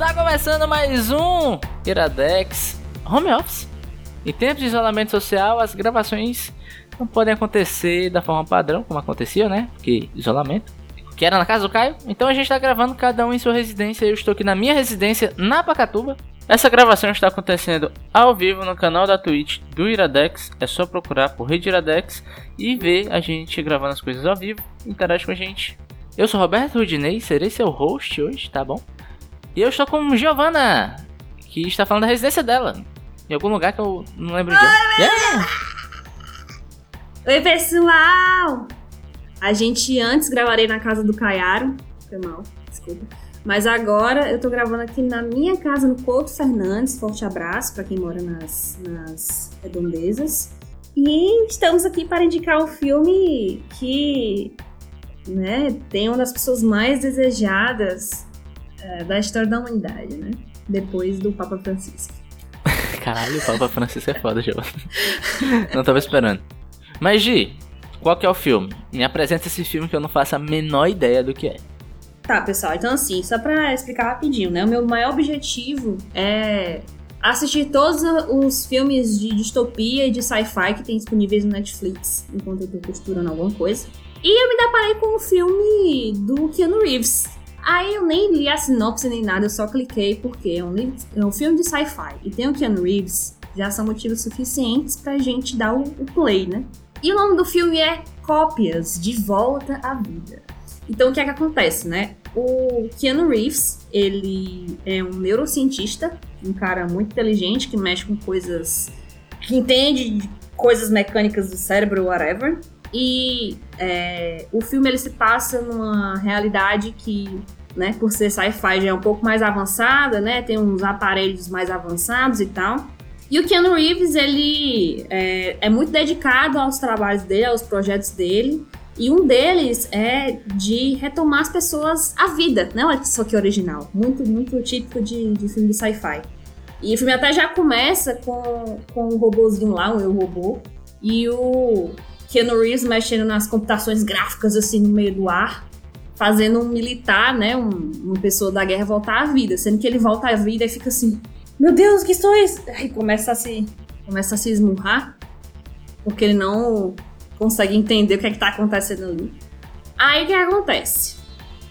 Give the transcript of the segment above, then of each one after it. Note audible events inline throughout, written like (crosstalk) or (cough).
Está começando mais um Iradex Home Office. Em tempos de isolamento social, as gravações não podem acontecer da forma padrão, como acontecia, né? Porque isolamento. Que era na casa do Caio. Então a gente está gravando cada um em sua residência. Eu estou aqui na minha residência, na Pacatuba. Essa gravação está acontecendo ao vivo no canal da Twitch do Iradex. É só procurar por Rede Iradex e ver a gente gravando as coisas ao vivo. Interage com a gente. Eu sou Roberto Rudinei, serei seu host hoje, tá bom? E eu estou com Giovanna, que está falando da residência dela. Em algum lugar que eu não lembro de. Yeah! Oi, pessoal! A gente antes gravaria na casa do Caiaro. Foi mal, desculpa. Mas agora eu tô gravando aqui na minha casa, no Couto Fernandes. Forte abraço para quem mora nas, nas redondezas. E estamos aqui para indicar um filme que né, tem uma das pessoas mais desejadas é, da história da humanidade, né? Depois do Papa Francisco. (laughs) Caralho, o Papa Francisco é foda, Giovanna. (laughs) não tava esperando. Mas, Gi, qual que é o filme? Me apresenta esse filme que eu não faço a menor ideia do que é. Tá, pessoal, então assim, só pra explicar rapidinho, né? O meu maior objetivo é assistir todos os filmes de distopia e de sci-fi que tem disponíveis no Netflix, enquanto eu tô costurando alguma coisa. E eu me deparei com o filme do Keanu Reeves, Aí eu nem li a sinopse nem nada, eu só cliquei porque é um, é um filme de sci-fi e tem o Keanu Reeves, já são motivos suficientes pra gente dar o, o play, né? E o nome do filme é Cópias de Volta à Vida. Então o que é que acontece, né? O Keanu Reeves, ele é um neurocientista, um cara muito inteligente que mexe com coisas. que entende coisas mecânicas do cérebro, whatever. E é, o filme ele se passa numa realidade que, né, por ser sci-fi já é um pouco mais avançada, né? Tem uns aparelhos mais avançados e tal. E o Keanu Reeves, ele é, é muito dedicado aos trabalhos dele, aos projetos dele. E um deles é de retomar as pessoas à vida, né? Olha só que original. Muito, muito típico de, de filme de sci-fi. E o filme até já começa com, com um robôzinho lá, um eu robô. E o, Keanu Reeves mexendo nas computações gráficas assim no meio do ar, fazendo um militar, né, um, uma pessoa da guerra voltar à vida, sendo que ele volta à vida e fica assim, meu Deus, que estou isso? Aí começa a se começa a se esmurrar, porque ele não consegue entender o que é que tá acontecendo ali. Aí o que acontece?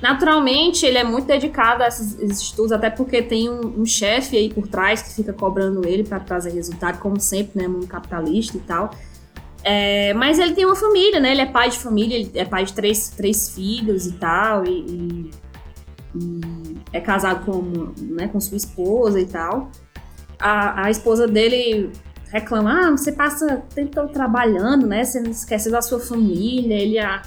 Naturalmente, ele é muito dedicado a esses, esses estudos, até porque tem um, um chefe aí por trás que fica cobrando ele para trazer resultado, como sempre, né? Mundo capitalista e tal. É, mas ele tem uma família, né? Ele é pai de família, ele é pai de três, três filhos e tal, e, e, e é casado com, né, com sua esposa e tal. A, a esposa dele reclama: ah, você passa tempo trabalhando, né? Você não esquece da sua família. Ele, ah,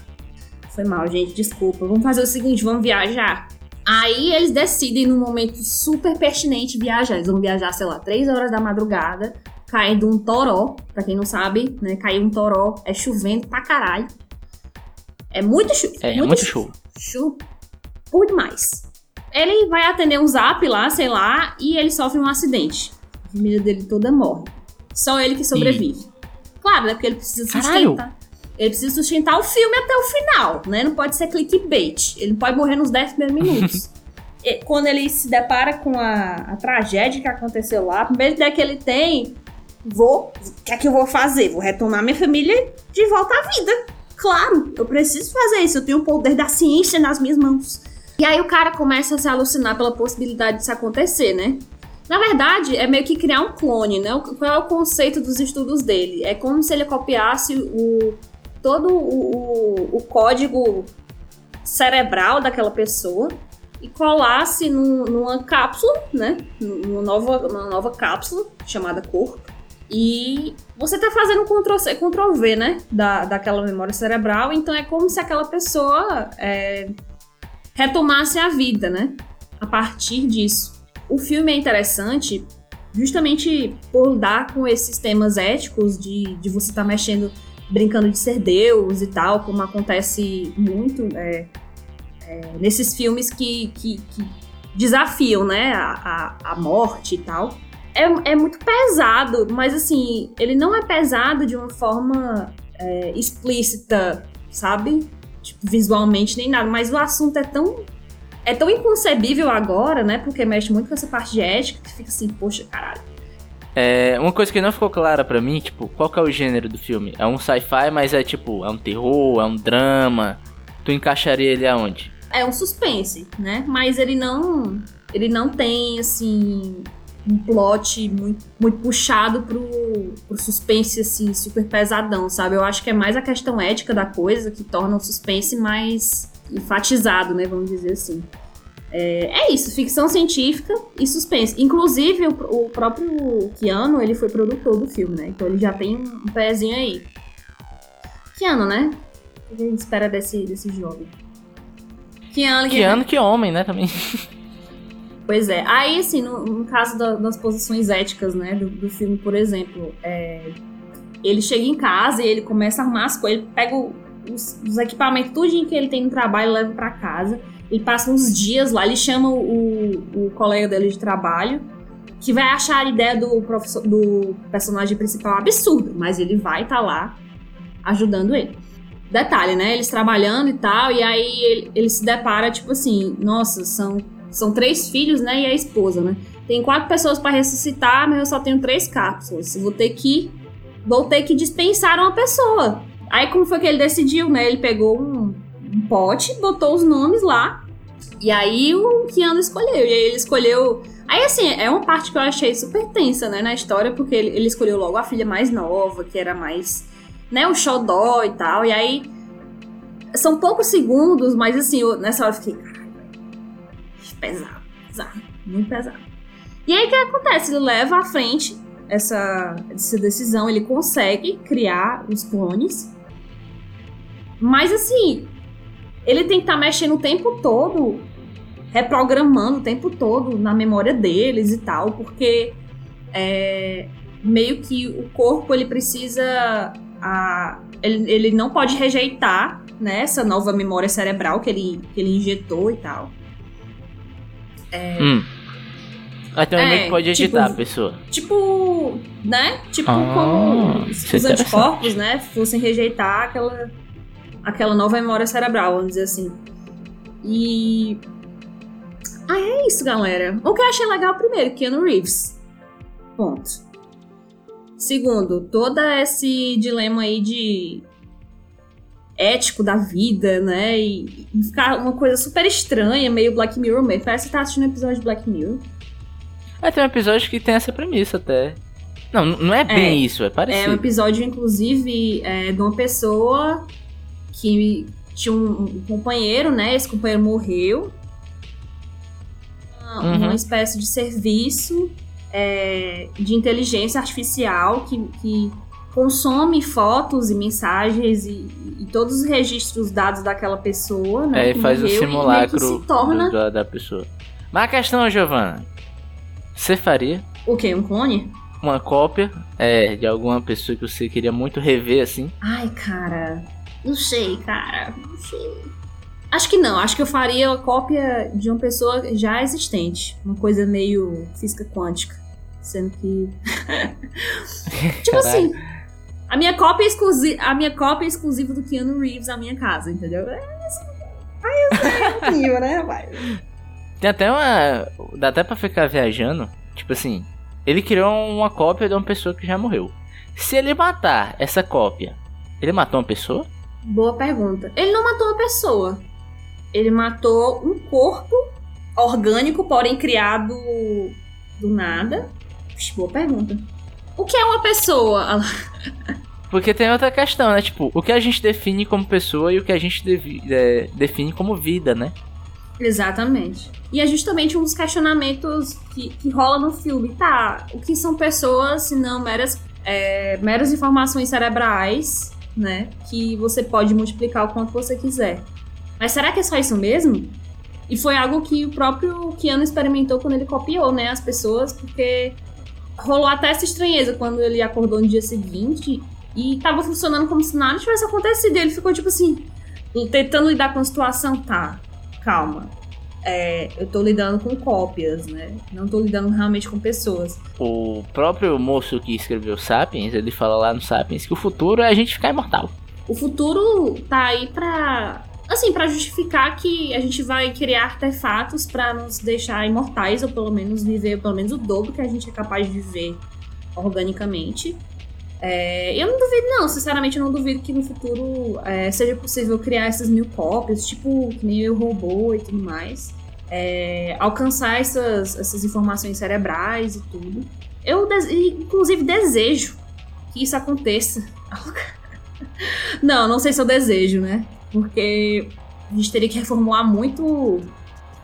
foi mal, gente, desculpa. Vamos fazer o seguinte: vamos viajar. Aí eles decidem, num momento super pertinente, viajar. Eles vão viajar, sei lá, três horas da madrugada caindo um toró. Pra quem não sabe, né? Caiu um toró, é chovendo pra caralho. É muito chuva. É, muito, muito chuva. Chuva por demais. Ele vai atender um zap lá, sei lá, e ele sofre um acidente. A família dele toda morre. Só ele que sobrevive. E... Claro, né? Porque ele precisa sustentar. Caralho. Ele precisa sustentar o filme até o final, né? Não pode ser clickbait. Ele pode morrer nos 10 primeiros minutos. (laughs) Quando ele se depara com a, a tragédia que aconteceu lá, a primeira ideia que ele tem vou. O que é que eu vou fazer? Vou retomar minha família de volta à vida. Claro, eu preciso fazer isso. Eu tenho o poder da ciência nas minhas mãos. E aí o cara começa a se alucinar pela possibilidade disso acontecer, né? Na verdade, é meio que criar um clone, né? Qual é o conceito dos estudos dele? É como se ele copiasse o, todo o, o, o código cerebral daquela pessoa e colasse num, numa cápsula, né? Numa nova, numa nova cápsula chamada corpo. E você tá fazendo um Ctrl-C, Ctrl-V, né? Da, daquela memória cerebral. Então é como se aquela pessoa é, retomasse a vida, né? A partir disso. O filme é interessante justamente por dar com esses temas éticos de, de você estar tá mexendo, brincando de ser Deus e tal, como acontece muito é, é, nesses filmes que, que, que, desafiam, né? A, a, a morte e tal é, é muito pesado, mas assim, ele não é pesado de uma forma é, explícita, sabe? Tipo, visualmente nem nada, mas o assunto é tão. é tão inconcebível agora, né? Porque mexe muito com essa parte de ética que fica assim, poxa, caralho. É, uma coisa que não ficou clara para mim, tipo, qual que é o gênero do filme? É um sci-fi, mas é tipo, é um terror, é um drama. Tu encaixaria ele aonde? É um suspense, né? Mas ele não. Ele não tem, assim. Um plot muito, muito puxado pro, pro suspense, assim, super pesadão, sabe? Eu acho que é mais a questão ética da coisa que torna o suspense mais enfatizado, né? Vamos dizer assim. É, é, isso, ficção científica e suspense. Inclusive, o, o, próprio Keanu, ele foi produtor do filme, né? Então ele já tem um, pezinho aí. Keanu, né? O que a gente espera desse, desse jovem? Keanu, Keanu que homem, né, também. (laughs) Pois é. Aí, assim, no, no caso da, das posições éticas, né, do, do filme, por exemplo, é, ele chega em casa e ele começa a arrumar as coisas, ele pega os, os equipamentos, tudo que ele tem no trabalho, leva para casa ele passa uns dias lá, ele chama o, o colega dele de trabalho, que vai achar a ideia do, do personagem principal absurda, mas ele vai estar tá lá ajudando ele. Detalhe, né? Eles trabalhando e tal, e aí ele, ele se depara, tipo assim, nossa, são, são três filhos, né? E a esposa, né? Tem quatro pessoas para ressuscitar, mas eu só tenho três cápsulas. Vou ter que. Vou ter que dispensar uma pessoa. Aí como foi que ele decidiu, né? Ele pegou um, um pote, botou os nomes lá. E aí o Keanu escolheu. E aí ele escolheu. Aí, assim, é uma parte que eu achei super tensa, né, na história, porque ele, ele escolheu logo a filha mais nova, que era mais, né, o xodó e tal. E aí. São poucos segundos, mas assim, eu, nessa hora eu fiquei. Pesado, pesado, muito pesado. E aí o que acontece? Ele leva à frente essa, essa decisão, ele consegue criar os clones. Mas assim, ele tem que estar tá mexendo o tempo todo, reprogramando o tempo todo na memória deles e tal, porque é, meio que o corpo ele precisa. A, ele, ele não pode rejeitar né, essa nova memória cerebral que ele, que ele injetou e tal. É, hum. Até então é, pode editar tipo, a pessoa. Tipo, né? Tipo, ah, como se os anticorpos, né, fossem rejeitar aquela aquela nova memória cerebral, vamos dizer assim. E. Ah, é isso, galera. O que eu achei legal, primeiro, Keanu Reeves. Ponto. Segundo, todo esse dilema aí de ético da vida, né? E, ficar uma coisa super estranha, meio Black Mirror mesmo. Parece que tá assistindo um episódio de Black Mirror. É, tem um episódio que tem essa premissa até. Não, não é bem é, isso, é parecido. É um episódio, inclusive, é, de uma pessoa que tinha um, um companheiro, né? Esse companheiro morreu. Uma, uhum. uma espécie de serviço é, de inteligência artificial que, que consome fotos e mensagens e, e, todos os registros dados daquela pessoa, né? É, e faz o simulacro torna... do, da pessoa. Mas a questão, Giovana, você faria? O quê? Um clone? Uma cópia é, de alguma pessoa que você queria muito rever, assim? Ai, cara. Não sei, cara. Não sei. Acho que não. Acho que eu faria a cópia de uma pessoa já existente. Uma coisa meio física quântica. Sendo que. (laughs) tipo assim. A minha, cópia exclusiva, a minha cópia exclusiva do Keanu Reeves na minha casa, entendeu? É. Aí eu né, rapaz? Tem até uma. Dá até pra ficar viajando. Tipo assim. Ele criou uma cópia de uma pessoa que já morreu. Se ele matar essa cópia, ele matou uma pessoa? Boa pergunta. Ele não matou uma pessoa. Ele matou um corpo orgânico, porém criado do nada. boa pergunta. O que é uma pessoa? (laughs) Porque tem outra questão, né? Tipo, o que a gente define como pessoa e o que a gente é, define como vida, né? Exatamente. E é justamente um dos questionamentos que, que rola no filme. Tá, o que são pessoas se não meras, é, meras informações cerebrais né? Que você pode multiplicar o quanto você quiser. Mas será que é só isso mesmo? E foi algo que o próprio Keanu experimentou quando ele copiou, né, as pessoas, porque rolou até essa estranheza quando ele acordou no dia seguinte e tava funcionando como se nada tivesse acontecido. Ele ficou tipo assim, tentando lidar com a situação, tá, calma é, eu tô lidando com cópias, né? Não tô lidando realmente com pessoas. O próprio moço que escreveu Sapiens, ele fala lá no Sapiens que o futuro é a gente ficar imortal. O futuro tá aí pra, assim, para justificar que a gente vai criar artefatos para nos deixar imortais, ou pelo menos viver pelo menos o dobro que a gente é capaz de viver organicamente. É, eu não duvido, não. Sinceramente, eu não duvido que no futuro é, seja possível criar essas mil cópias, tipo, que nem o robô e tudo mais. É, alcançar essas, essas informações cerebrais e tudo. Eu, inclusive, desejo que isso aconteça. (laughs) não, não sei se eu desejo, né? Porque a gente teria que reformular muito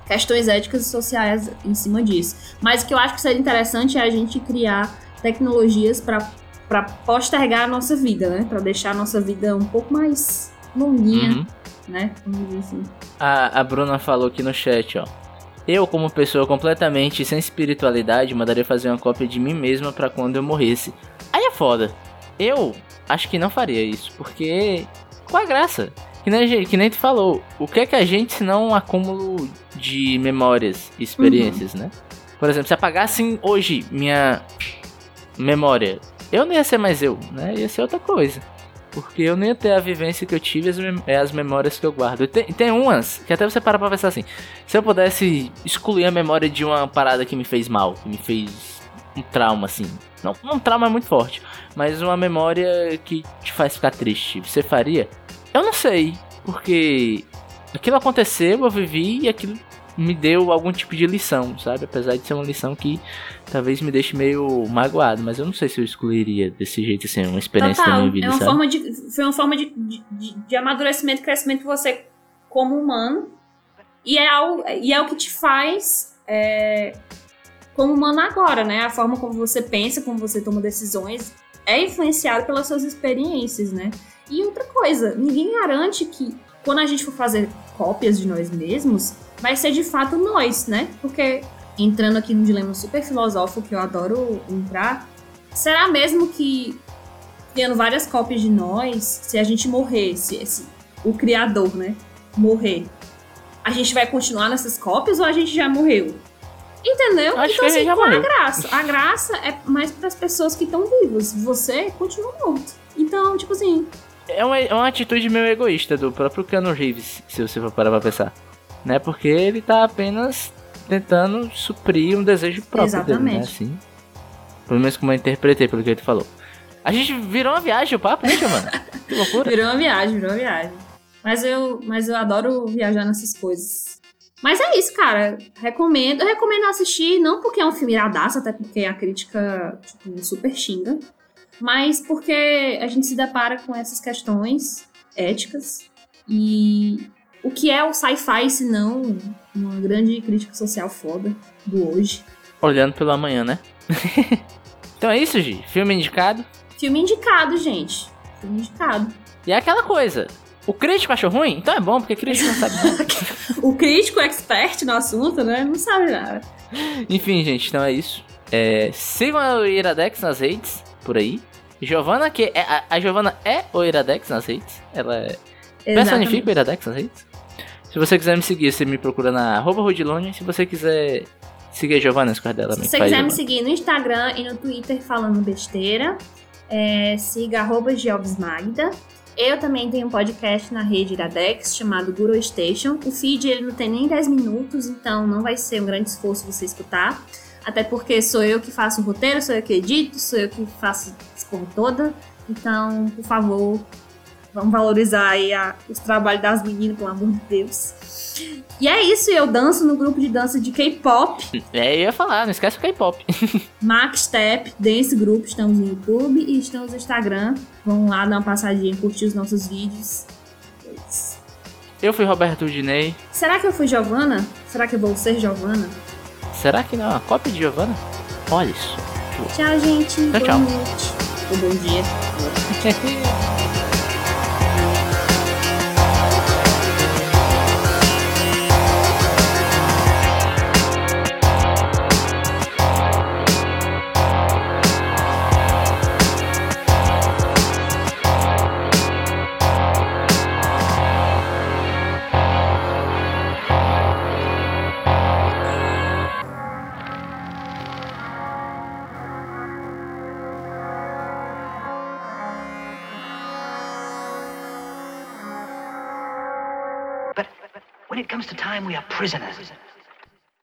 questões éticas e sociais em cima disso. Mas o que eu acho que seria interessante é a gente criar tecnologias para postergar a nossa vida, né? Para deixar a nossa vida um pouco mais longuinha, uhum. né? Vamos dizer assim. A, a Bruna falou aqui no chat, ó. Eu, como pessoa completamente sem espiritualidade, mandaria fazer uma cópia de mim mesma para quando eu morresse. Aí é foda. Eu acho que não faria isso, porque qual a graça? Que nem, que nem tu falou, o que é que a gente se não um acúmulo de memórias e experiências, uhum. né? Por exemplo, se apagassem hoje minha memória eu não ia ser mais eu, né? Ia ser outra coisa. Porque eu não ia ter a vivência que eu tive e as, memórias que eu guardo. Tem, tem umas que até você para pra pensar assim: se eu pudesse excluir a memória de uma parada que me fez mal, que me fez um trauma, assim. Não, um trauma é muito forte, mas uma memória que te faz ficar triste, você faria? Eu não sei, porque aquilo aconteceu, eu vivi e aquilo me deu algum tipo de lição, sabe? Apesar de ser uma lição que talvez me deixe meio magoado, mas eu não sei se eu excluiria desse jeito, assim, uma experiência Total. da minha vida, é uma sabe? Forma de, foi uma forma de, de, de amadurecimento e crescimento de você como humano. E é, algo, e é o que te faz é, como humano agora, né? A forma como você pensa, como você toma decisões, é influenciado pelas suas experiências, né? E outra coisa, ninguém garante que quando a gente for fazer cópias de nós mesmos, vai ser de fato nós, né? Porque entrando aqui num dilema super filosófico que eu adoro entrar, será mesmo que criando várias cópias de nós, se a gente morrer, se esse, o criador, né, morrer, a gente vai continuar nessas cópias ou a gente já morreu? Entendeu? Acho então, assim, qual a graça? A graça é mais para as pessoas que estão vivas. Você continua morto. Então, tipo assim. É uma, é uma atitude meio egoísta do próprio Keanu Reeves, se você for parar pra pensar. Né? Porque ele tá apenas tentando suprir um desejo próprio Exatamente. dele, né? Assim. Pelo menos como eu interpretei, pelo que ele falou. A gente virou uma viagem o papo, né, mano? (laughs) Que loucura. Virou uma viagem, virou uma viagem. Mas eu, mas eu adoro viajar nessas coisas. Mas é isso, cara. Recomendo. Eu recomendo assistir, não porque é um filme iradaço, até porque a crítica, tipo, super xinga. Mas porque a gente se depara com essas questões éticas. E o que é o sci-fi se não uma grande crítica social foda do hoje? Olhando pelo amanhã, né? (laughs) então é isso, Gi. Filme indicado? Filme indicado, gente. Filme indicado. E é aquela coisa. O crítico achou ruim? Então é bom, porque crítico não sabe nada. (laughs) o crítico expert no assunto, né? Não sabe nada. Enfim, gente, então é isso. É, sigam a Iradex nas redes, por aí. Giovana, que é, a, a Giovana é o Iradex nas redes. Ela é, personifica o Iradex nas redes. Se você quiser me seguir, você me procura na arroba Rodilone. Se você quiser seguir a Giovanna nas dela, Se você quiser me seguir no Instagram e no Twitter falando besteira, é, siga arroba. Eu também tenho um podcast na rede Iradex chamado Guru Station. O feed ele não tem nem 10 minutos, então não vai ser um grande esforço você escutar. Até porque sou eu que faço o roteiro, sou eu que edito, sou eu que faço essa porra toda. Então, por favor, Vamos valorizar aí a, os trabalhos das meninas, pelo amor de Deus. E é isso, eu danço no grupo de dança de K-pop. (laughs) É, eu ia falar, não esquece o K-pop. (laughs) Max Step, desse grupo, estamos no YouTube e estamos no Instagram. Vamos lá dar uma passadinha, curtir os nossos vídeos. Eu fui Roberto Dinei. Será que eu fui Giovana? Será que eu vou ser Giovana? Será que não é uma cópia de Giovana? Olha isso. Tchau, gente. Tchau, Boa tchau. noite. Ou bom dia. (laughs) When it comes to time, we are prisoners.